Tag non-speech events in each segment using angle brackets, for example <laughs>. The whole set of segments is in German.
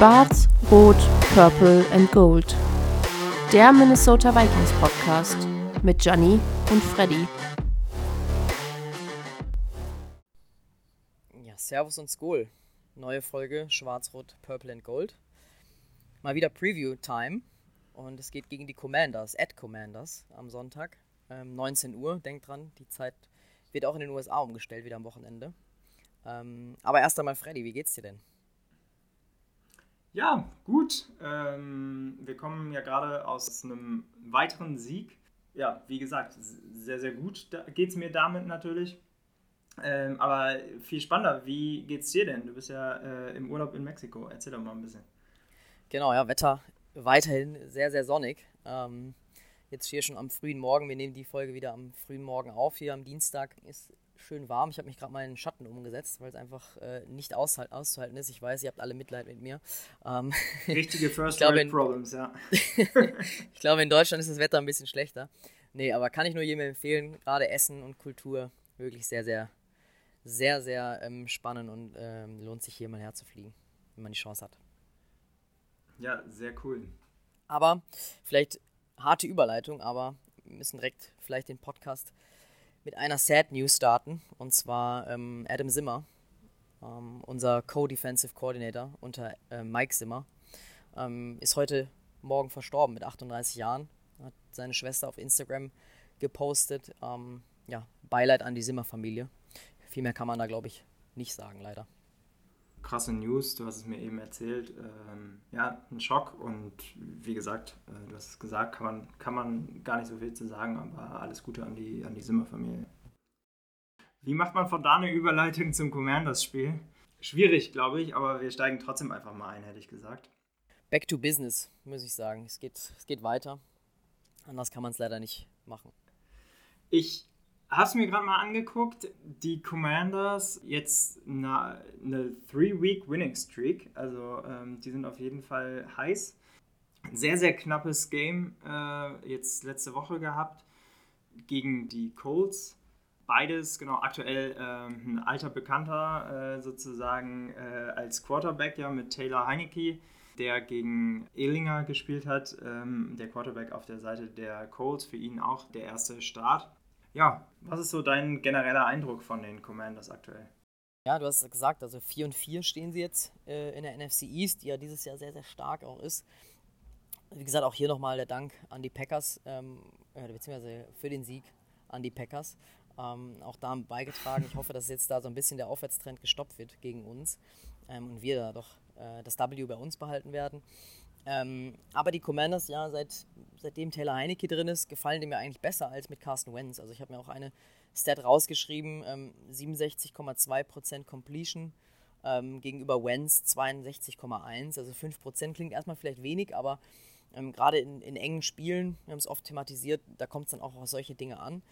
Schwarz, Rot, Purple and Gold. Der Minnesota Vikings Podcast mit Johnny und Freddy. Ja, Servus und Skol. Neue Folge Schwarz, Rot, Purple and Gold. Mal wieder Preview-Time. Und es geht gegen die Commanders, at Commanders am Sonntag. Ähm, 19 Uhr, denkt dran, die Zeit wird auch in den USA umgestellt, wieder am Wochenende. Ähm, aber erst einmal, Freddy, wie geht's dir denn? Ja, gut. Ähm, wir kommen ja gerade aus einem weiteren Sieg. Ja, wie gesagt, sehr, sehr gut geht es mir damit natürlich. Ähm, aber viel spannender, wie geht's dir denn? Du bist ja äh, im Urlaub in Mexiko. Erzähl doch mal ein bisschen. Genau, ja, Wetter weiterhin sehr, sehr sonnig. Ähm, jetzt hier schon am frühen Morgen. Wir nehmen die Folge wieder am frühen Morgen auf. Hier am Dienstag ist schön warm. Ich habe mich gerade mal in den Schatten umgesetzt, weil es einfach äh, nicht auszuhalten ist. Ich weiß, ihr habt alle Mitleid mit mir. Ähm, <laughs> Richtige First World Problems, ja. <laughs> ich glaube, in Deutschland ist das Wetter ein bisschen schlechter. Nee, aber kann ich nur jedem empfehlen, gerade Essen und Kultur wirklich sehr, sehr, sehr, sehr ähm, spannend und ähm, lohnt sich hier mal herzufliegen, wenn man die Chance hat. Ja, sehr cool. Aber vielleicht harte Überleitung, aber wir müssen direkt vielleicht den Podcast mit einer Sad News starten. Und zwar ähm, Adam Zimmer, ähm, unser Co-Defensive Coordinator unter äh, Mike Zimmer, ähm, ist heute Morgen verstorben mit 38 Jahren. Hat seine Schwester auf Instagram gepostet. Ähm, ja, Beileid an die Zimmer-Familie. Viel mehr kann man da, glaube ich, nicht sagen, leider krasse News, du hast es mir eben erzählt. Ähm, ja, ein Schock und wie gesagt, äh, du hast es gesagt, kann man, kann man gar nicht so viel zu sagen, aber alles Gute an die, an die Simmer-Familie. Wie macht man von da eine Überleitung zum Commanders-Spiel? Schwierig, glaube ich, aber wir steigen trotzdem einfach mal ein, hätte ich gesagt. Back to business, muss ich sagen. Es geht, es geht weiter. Anders kann man es leider nicht machen. Ich Hast mir gerade mal angeguckt, die Commanders jetzt eine, eine Three-Week-Winning-Streak. Also ähm, die sind auf jeden Fall heiß. Sehr, sehr knappes Game äh, jetzt letzte Woche gehabt gegen die Colts. Beides, genau, aktuell äh, ein alter Bekannter äh, sozusagen äh, als Quarterback, ja, mit Taylor Heineke, der gegen Ehlinger gespielt hat. Ähm, der Quarterback auf der Seite der Colts, für ihn auch der erste Start. Ja, was ist so dein genereller Eindruck von den Commanders aktuell? Ja, du hast es gesagt, also 4 und 4 stehen sie jetzt äh, in der NFC East, die ja dieses Jahr sehr, sehr stark auch ist. Wie gesagt, auch hier nochmal der Dank an die Packers, ähm, äh, beziehungsweise für den Sieg an die Packers. Ähm, auch da beigetragen. Ich hoffe, dass jetzt da so ein bisschen der Aufwärtstrend gestoppt wird gegen uns ähm, und wir da doch äh, das W bei uns behalten werden. Ähm, aber die Commanders, ja, seit, seitdem Taylor Heineke drin ist, gefallen die mir eigentlich besser als mit Carsten Wentz. Also ich habe mir auch eine Stat rausgeschrieben, ähm, 67,2% Completion ähm, gegenüber Wentz 62,1. Also 5% klingt erstmal vielleicht wenig, aber ähm, gerade in, in, engen Spielen, wir haben es oft thematisiert, da kommt es dann auch auf solche Dinge an.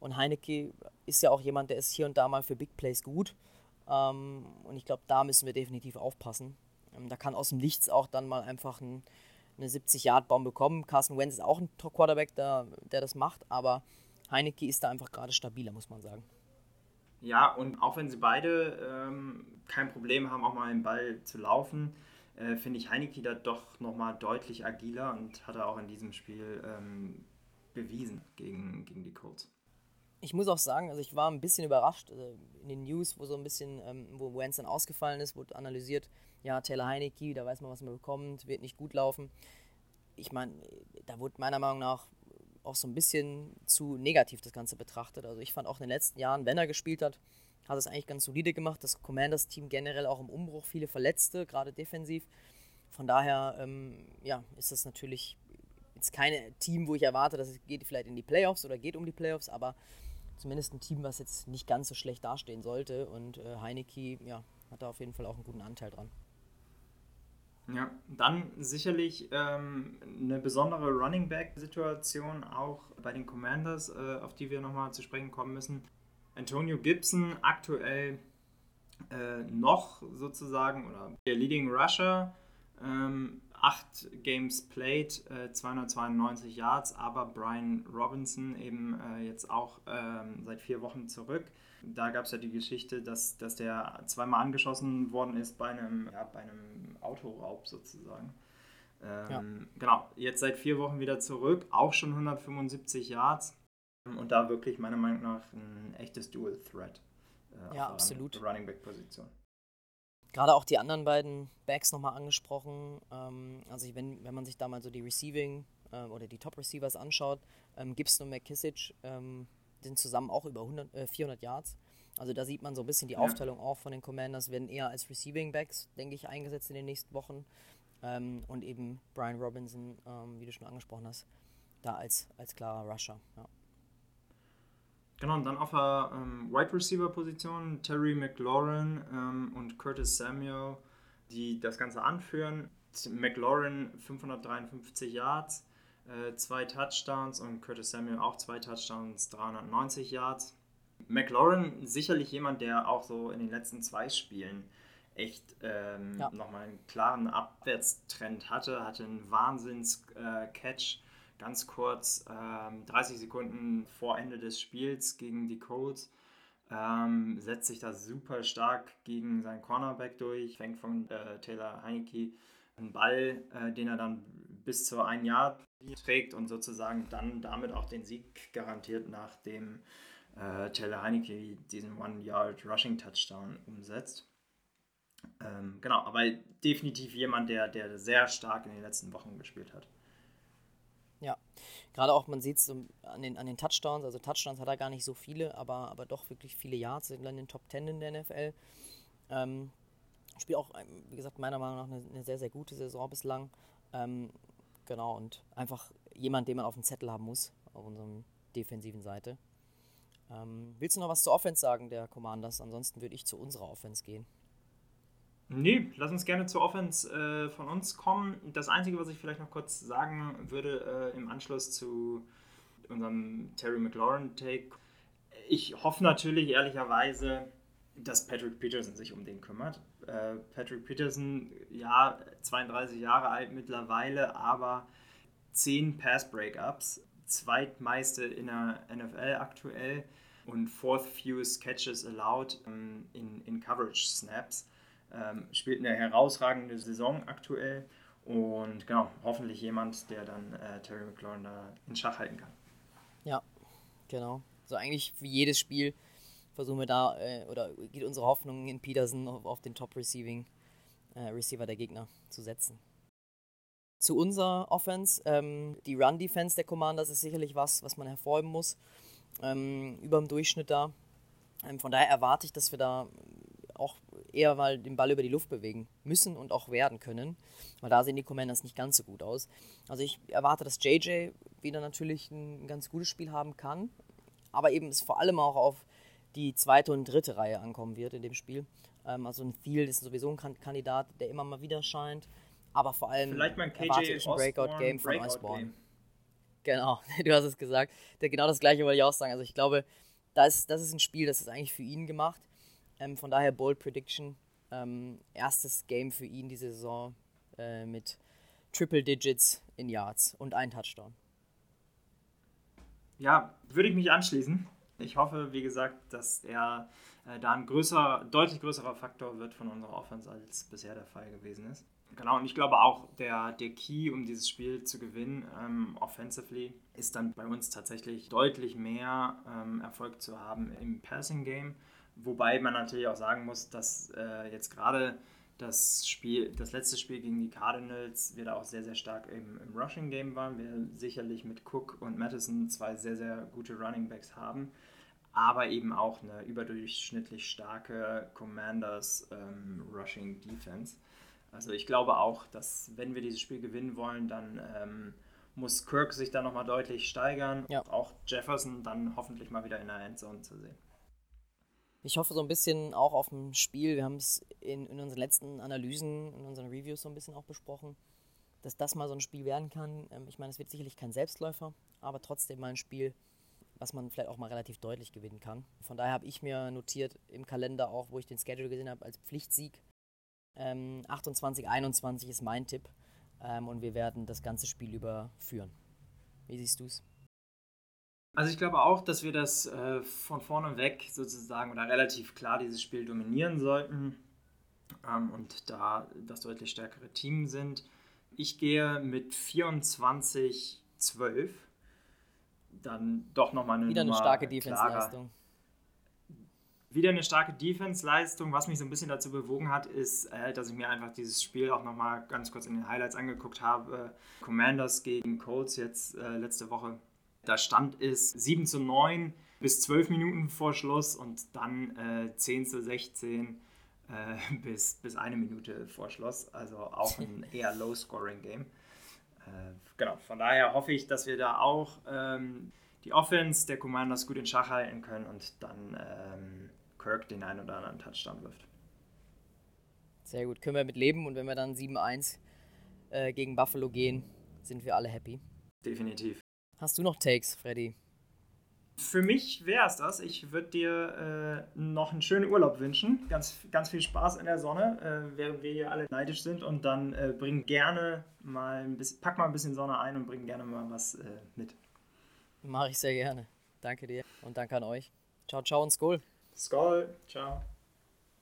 Und Heineke ist ja auch jemand, der ist hier und da mal für Big Plays gut. Ähm, und ich glaube, da müssen wir definitiv aufpassen. Ähm, da kann aus dem Nichts auch dann mal einfach ein, eine 70-Yard-Bombe kommen. Carson Wentz ist auch ein Quarterback, der, der das macht, aber Heineke ist da einfach gerade stabiler, muss man sagen. Ja, und auch wenn sie beide ähm, kein Problem haben, auch mal den Ball zu laufen, äh, finde ich Heineke da doch nochmal deutlich agiler und hat er auch in diesem Spiel ähm, bewiesen gegen, gegen die Colts. Ich muss auch sagen, also ich war ein bisschen überrascht äh, in den News, wo so ein bisschen, ähm, wo Wentz dann ausgefallen ist, wurde analysiert, ja, Taylor Heineke, da weiß man, was man bekommt, wird nicht gut laufen. Ich meine, da wurde meiner Meinung nach auch so ein bisschen zu negativ das Ganze betrachtet. Also ich fand auch in den letzten Jahren, wenn er gespielt hat, hat es eigentlich ganz solide gemacht. Das Commanders-Team generell auch im Umbruch, viele Verletzte, gerade defensiv. Von daher ähm, ja, ist das natürlich jetzt kein Team, wo ich erwarte, dass es geht vielleicht in die Playoffs oder geht um die Playoffs, aber zumindest ein Team, was jetzt nicht ganz so schlecht dastehen sollte. Und äh, Heineke ja, hat da auf jeden Fall auch einen guten Anteil dran. Ja, dann sicherlich ähm, eine besondere Running Back-Situation auch bei den Commanders, äh, auf die wir nochmal zu sprechen kommen müssen. Antonio Gibson aktuell äh, noch sozusagen oder der Leading Rusher, ähm, acht Games played, äh, 292 Yards, aber Brian Robinson eben äh, jetzt auch ähm, seit vier Wochen zurück Da gab es ja die Geschichte, dass, dass der zweimal angeschossen worden ist bei einem, ja, bei einem Autoraub sozusagen. Ähm, ja. Genau, jetzt seit vier Wochen wieder zurück, auch schon 175 Yards und da wirklich meiner Meinung nach ein echtes Dual Threat. Äh, ja, absolut. Running Back Position. Gerade auch die anderen beiden Backs nochmal angesprochen. Ähm, also wenn, wenn man sich da mal so die Receiving äh, oder die Top Receivers anschaut, ähm, Gibson und McKissick ähm, sind zusammen auch über 100, äh, 400 Yards. Also da sieht man so ein bisschen die ja. Aufteilung auch von den Commanders, werden eher als Receiving Backs, denke ich, eingesetzt in den nächsten Wochen. Ähm, und eben Brian Robinson, ähm, wie du schon angesprochen hast, da als, als klarer Rusher. Ja. Genau, und dann auf der ähm, Wide Receiver Position Terry McLaurin ähm, und Curtis Samuel, die das Ganze anführen. McLaurin 553 Yards, äh, zwei Touchdowns und Curtis Samuel auch zwei Touchdowns, 390 Yards. McLaurin sicherlich jemand, der auch so in den letzten zwei Spielen echt ähm, ja. nochmal einen klaren Abwärtstrend hatte, hatte einen Wahnsinns-Catch. Äh, ganz kurz, ähm, 30 Sekunden vor Ende des Spiels gegen die Colts. Ähm, setzt sich da super stark gegen seinen Cornerback durch, fängt von äh, Taylor Heineke einen Ball, äh, den er dann bis zu ein Jahr trägt und sozusagen dann damit auch den Sieg garantiert, nachdem äh, Taylor Heineke diesen One-Yard-Rushing-Touchdown umsetzt. Ähm, genau, aber definitiv jemand, der, der sehr stark in den letzten Wochen gespielt hat. Ja, gerade auch, man sieht es an, den, an den Touchdowns, also Touchdowns hat er gar nicht so viele, aber, aber doch wirklich viele Yards, sind in den Top 10 in der NFL. Ähm, spielt auch, wie gesagt, meiner Meinung nach eine, eine sehr, sehr gute Saison bislang. Ähm, genau, und einfach jemand, den man auf dem Zettel haben muss, auf unserer defensiven Seite. Ähm, willst du noch was zur Offense sagen, der Commanders? Ansonsten würde ich zu unserer Offense gehen. Nee, lass uns gerne zur Offense äh, von uns kommen. Das Einzige, was ich vielleicht noch kurz sagen würde äh, im Anschluss zu unserem Terry McLaurin-Take, ich hoffe natürlich ehrlicherweise, dass Patrick Peterson sich um den kümmert. Äh, Patrick Peterson, ja, 32 Jahre alt mittlerweile, aber 10 Pass-Breakups, zweitmeiste in der NFL aktuell und fourth fewest catches allowed ähm, in, in Coverage-Snaps ähm, spielt eine herausragende Saison aktuell und genau, hoffentlich jemand, der dann äh, Terry McLaurin da in Schach halten kann. Ja, genau. So eigentlich wie jedes Spiel versuchen wir da, äh, oder geht unsere Hoffnung in Peterson auf, auf den Top-Receiving äh, Receiver der Gegner zu setzen. Zu unserer Offense, ähm, die Run-Defense der Commanders ist sicherlich was, was man hervorheben muss. Ähm, über dem Durchschnitt da. Ähm, von daher erwarte ich, dass wir da auch eher mal den Ball über die Luft bewegen müssen und auch werden können. Weil da sehen die Commanders nicht ganz so gut aus. Also ich erwarte, dass JJ wieder natürlich ein ganz gutes Spiel haben kann. Aber eben es vor allem auch auf die zweite und dritte Reihe ankommen wird in dem Spiel. Ähm, also ein Thiel ist sowieso ein Kandidat, der immer mal wieder scheint. Aber vor allem Vielleicht mal ein KJ ich ein Breakout-Game von Osborne. Genau, <laughs> du hast es gesagt. genau das gleiche wollte ich auch sagen. Also ich glaube, das ist, das ist ein Spiel, das ist eigentlich für ihn gemacht. Ähm, von daher Bold Prediction. Ähm, erstes Game für ihn diese Saison äh, mit Triple Digits in Yards und ein Touchdown. Ja, würde ich mich anschließen. Ich hoffe, wie gesagt, dass er äh, da ein größer, deutlich größerer Faktor wird von unserer Offense, als bisher der Fall gewesen ist. Genau, und ich glaube auch, der, der Key, um dieses Spiel zu gewinnen, ähm, offensively, ist dann bei uns tatsächlich deutlich mehr ähm, Erfolg zu haben im Passing Game. Wobei man natürlich auch sagen muss, dass äh, jetzt gerade das Spiel, das letzte Spiel gegen die Cardinals, wir da auch sehr, sehr stark im, im Rushing Game waren. Wir sicherlich mit Cook und Madison zwei sehr, sehr gute Running Backs haben, aber eben auch eine überdurchschnittlich starke Commanders ähm, Rushing Defense. Also ich glaube auch, dass wenn wir dieses Spiel gewinnen wollen, dann ähm, muss Kirk sich da nochmal deutlich steigern. Ja. Auch Jefferson dann hoffentlich mal wieder in der Endzone zu sehen. Ich hoffe so ein bisschen auch auf ein Spiel, wir haben es in, in unseren letzten Analysen, in unseren Reviews so ein bisschen auch besprochen, dass das mal so ein Spiel werden kann. Ähm, ich meine, es wird sicherlich kein Selbstläufer, aber trotzdem mal ein Spiel, was man vielleicht auch mal relativ deutlich gewinnen kann. Von daher habe ich mir notiert im Kalender auch, wo ich den Schedule gesehen habe, als Pflichtsieg. Ähm, 28, 21 ist mein Tipp ähm, und wir werden das ganze Spiel überführen. Wie siehst du es? Also ich glaube auch, dass wir das äh, von vorne weg sozusagen oder relativ klar dieses Spiel dominieren sollten ähm, und da das deutlich stärkere Team sind. Ich gehe mit 24-12. Dann doch nochmal eine Wieder eine Nummer starke klarer. Defense-Leistung. Wieder eine starke Defense-Leistung. Was mich so ein bisschen dazu bewogen hat, ist, äh, dass ich mir einfach dieses Spiel auch nochmal ganz kurz in den Highlights angeguckt habe. Commanders gegen Colts jetzt äh, letzte Woche. Da stand es 7 zu 9 bis 12 Minuten vor Schluss und dann äh, 10 zu 16 äh, <laughs> bis, bis eine Minute vor Schluss. Also auch ein <laughs> eher Low-Scoring-Game. Äh, genau, von daher hoffe ich, dass wir da auch ähm, die Offense der Commanders gut in Schach halten können und dann ähm, Kirk den einen oder anderen Touchdown wirft. Sehr gut, können wir mit leben und wenn wir dann 7-1 äh, gegen Buffalo gehen, sind wir alle happy. Definitiv. Hast du noch Takes, Freddy? Für mich wäre es das. Ich würde dir äh, noch einen schönen Urlaub wünschen. Ganz, ganz viel Spaß in der Sonne, äh, während wir hier alle neidisch sind. Und dann äh, bring gerne mal ein bisschen, pack mal ein bisschen Sonne ein und bring gerne mal was äh, mit. Mache ich sehr gerne. Danke dir und danke an euch. Ciao, ciao und Skol. Skull, ciao.